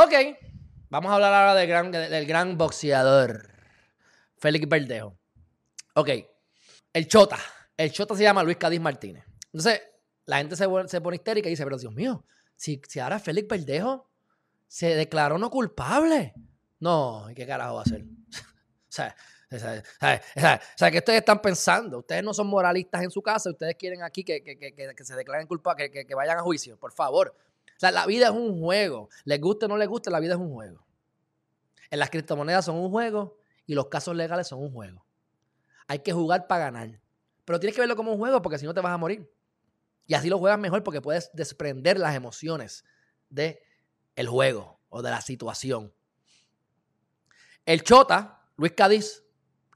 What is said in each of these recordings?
Ok, vamos a hablar ahora del gran, del gran boxeador, Félix Verdejo. Ok, el Chota. El Chota se llama Luis Cádiz Martínez. Entonces, la gente se, se pone histérica y dice, pero Dios mío, si, si ahora Félix Verdejo se declaró no culpable. No, ¿qué carajo va a hacer? o sea, o sea, que ustedes están pensando? Ustedes no son moralistas en su casa, ustedes quieren aquí que, se declaren culpables, que, vayan a juicio, por favor. Sea, la vida es un juego. Les guste o no les guste, la vida es un juego. En las criptomonedas son un juego y los casos legales son un juego. Hay que jugar para ganar. Pero tienes que verlo como un juego porque si no te vas a morir. Y así lo juegas mejor porque puedes desprender las emociones de el juego o de la situación. El Chota, Luis Cádiz,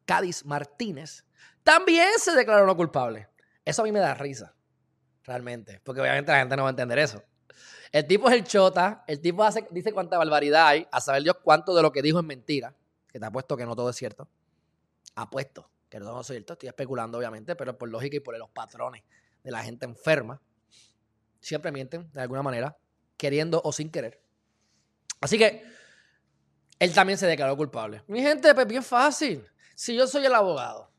Cádiz Martínez, también se declaró no culpable. Eso a mí me da risa, realmente, porque obviamente la gente no va a entender eso. El tipo es el chota, el tipo dice cuánta barbaridad hay, a saber Dios cuánto de lo que dijo es mentira, que te apuesto que no todo es cierto. Apuesto que no todo es cierto, estoy especulando obviamente, pero por lógica y por los patrones de la gente enferma, siempre mienten de alguna manera, queriendo o sin querer. Así que él también se declaró culpable. Mi gente, pues bien fácil. Si yo soy el abogado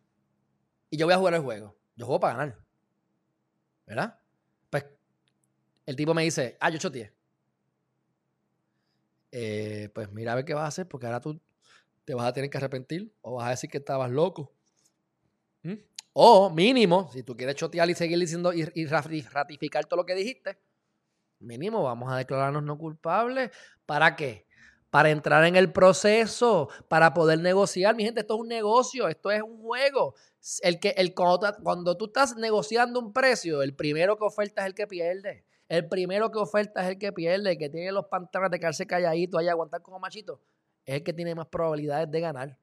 y yo voy a jugar el juego, yo juego para ganar. ¿Verdad? El tipo me dice, ah, yo choteé. Eh, pues mira a ver qué vas a hacer, porque ahora tú te vas a tener que arrepentir o vas a decir que estabas loco. ¿Mm? O mínimo, si tú quieres chotear y seguir diciendo y, ratificar todo lo que dijiste, mínimo vamos a declararnos no culpables. ¿Para qué? para entrar en el proceso, para poder negociar. Mi gente, esto es un negocio, esto es un juego. El que, el, cuando, tú estás negociando un precio, el primero que oferta es el que pierde. El primero que oferta es el que pierde, el que tiene los pantalones de quedarse calladito y aguantar como machito. Es el que tiene más probabilidades de ganar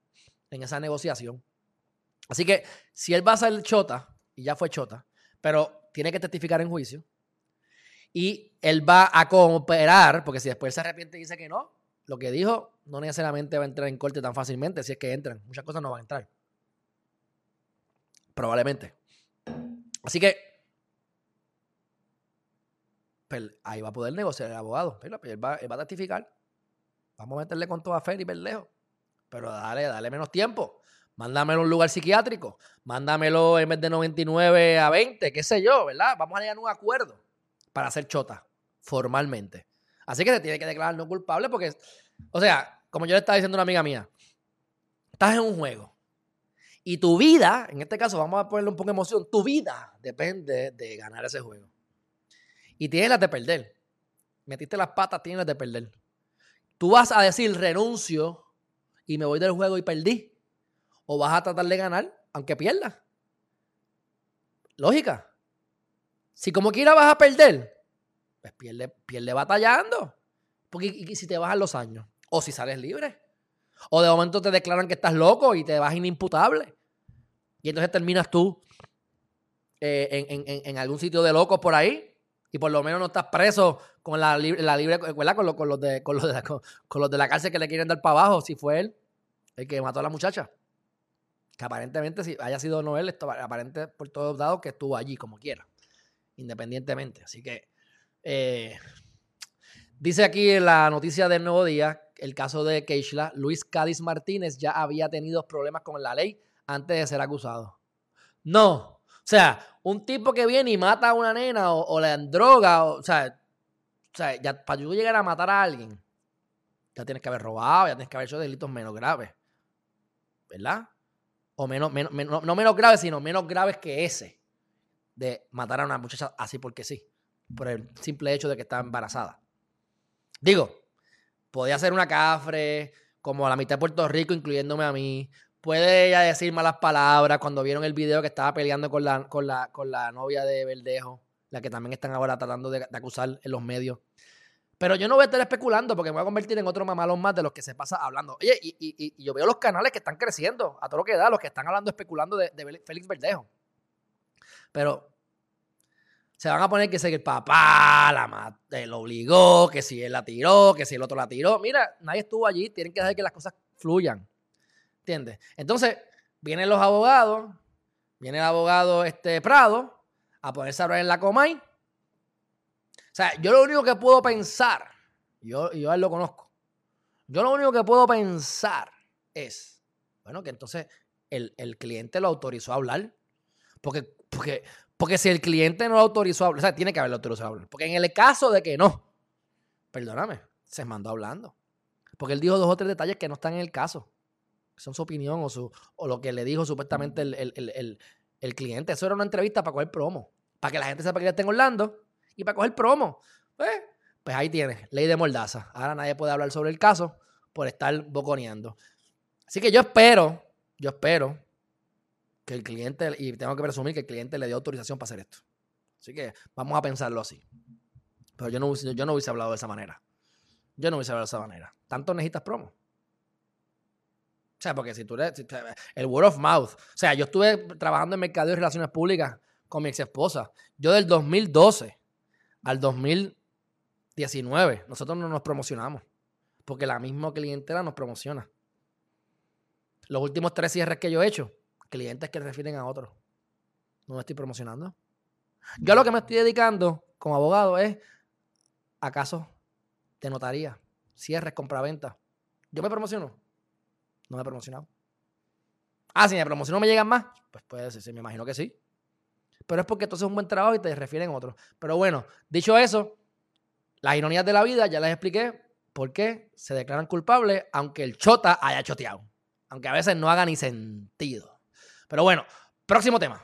en esa negociación. Así que si él va a ser chota, y ya fue chota, pero tiene que testificar en juicio, y él va a cooperar, porque si después se arrepiente y dice que no, lo que dijo no necesariamente va a entrar en corte tan fácilmente, si es que entran. Muchas cosas no van a entrar. Probablemente. Así que pues, ahí va a poder negociar el abogado. Pero, pues, él, va, a testificar. Vamos a meterle con toda fe y lejos. Pero dale, dale menos tiempo. Mándamelo a un lugar psiquiátrico. Mándamelo en vez de 99 a 20, qué sé yo, ¿verdad? Vamos a llegar a un acuerdo para hacer chota, formalmente. Así que se tiene que declarar no culpable porque, o sea, como yo le estaba diciendo a una amiga mía, estás en un juego. Y tu vida, en este caso vamos a ponerle un poco de emoción, tu vida depende de ganar ese juego. Y tienes las de perder. Metiste las patas, tienes las de perder. Tú vas a decir renuncio y me voy del juego y perdí. O vas a tratar de ganar aunque pierdas. Lógica. Si como quiera vas a perder, pues pierde, pierde batallando. Porque ¿y si te bajan los años, o si sales libre, o de momento te declaran que estás loco y te vas inimputable. Y entonces terminas tú eh, en, algún sitio de locos por ahí y por lo menos no estás preso con la, la libre, Con, los de, con, los de la, con, los de la cárcel que le quieren dar para abajo, si fue él el que mató a la muchacha. Que aparentemente, si haya sido no él, esto, aparente por todos lados que estuvo allí, como quiera, independientemente. Así que eh, dice aquí en la noticia del nuevo día, el caso de Keishla, Luis Cádiz Martínez ya había tenido problemas con la ley antes de ser acusado. No, sea, un tipo que viene y mata a una nena o, le dan droga, o, sea, o sea, ya para yo llegar a matar a alguien, ya tienes que haber robado, ya tienes que haber hecho delitos menos graves, ¿verdad? O menos, menos, no menos graves, sino menos graves que ese de matar a una muchacha así porque sí por el simple hecho de que estaba embarazada. Digo, podía ser una cafre, como la mitad de Puerto Rico, incluyéndome a mí. Puede ella decir malas palabras cuando vieron el video que estaba peleando con la, con la, con la novia de Verdejo, la que también están ahora tratando de, acusar en los medios. Pero yo no voy a estar especulando porque me voy a convertir en otro mamalón más de los que se pasa hablando. Oye, y, yo veo los canales que están creciendo a todo lo que da, los que están hablando, especulando de, Félix Verdejo. Pero se van a poner que que el papá la lo obligó, que si él la tiró, que si el otro la tiró. Mira, nadie estuvo allí, tienen que dejar que las cosas fluyan. ¿Entiendes? Entonces, vienen los abogados, viene el abogado este Prado a ponerse a hablar en la Comay. O sea, yo lo único que puedo pensar, yo, yo a él lo conozco, Yo lo único que puedo pensar es, bueno, que entonces el, cliente lo autorizó a hablar. Porque, porque, porque si el cliente no lo autorizó a hablar, o sea, tiene que haberlo autorizado a hablar. Porque en el caso de que no, perdóname, se mandó hablando. Porque él dijo dos o tres detalles que no están en el caso. Son su opinión o, su, o lo que le dijo supuestamente el, cliente. Eso era una entrevista para coger promo. Para que la gente sepa que ya está en Orlando y para coger promo. Pues, pues ahí tienes, ley de mordaza. Ahora nadie puede hablar sobre el caso por estar boconeando. Así que yo espero, yo espero que el cliente, y tengo que presumir que el cliente le dio autorización para hacer esto. Así que vamos a pensarlo así. Pero yo no, yo no hubiese hablado de esa manera. Yo no hubiese hablado de esa manera. Tanto necesitas promo. O sea, porque si tú eres. el word of mouth. O sea, yo estuve trabajando en mercado y relaciones públicas con mi ex esposa. Yo del 2012 al 2019, nosotros no nos promocionamos. Porque la misma clientela nos promociona. Los últimos tres cierres que yo he hecho, clientes que refieren a otros. No me estoy promocionando. Yo lo que me estoy dedicando como abogado es ¿Acaso te notaría? Cierres, compraventa. ¿Yo me promociono? No me he promocionado. Ah, si me promociono me llegan más. Pues puede ser, sí, me imagino que sí. Pero es porque entonces es un buen trabajo y te refieren a otros. Pero bueno, dicho eso, las ironías de la vida ya les expliqué por qué se declaran culpables aunque el chota haya choteado. Aunque a veces no haga ni sentido. Pero bueno, próximo tema.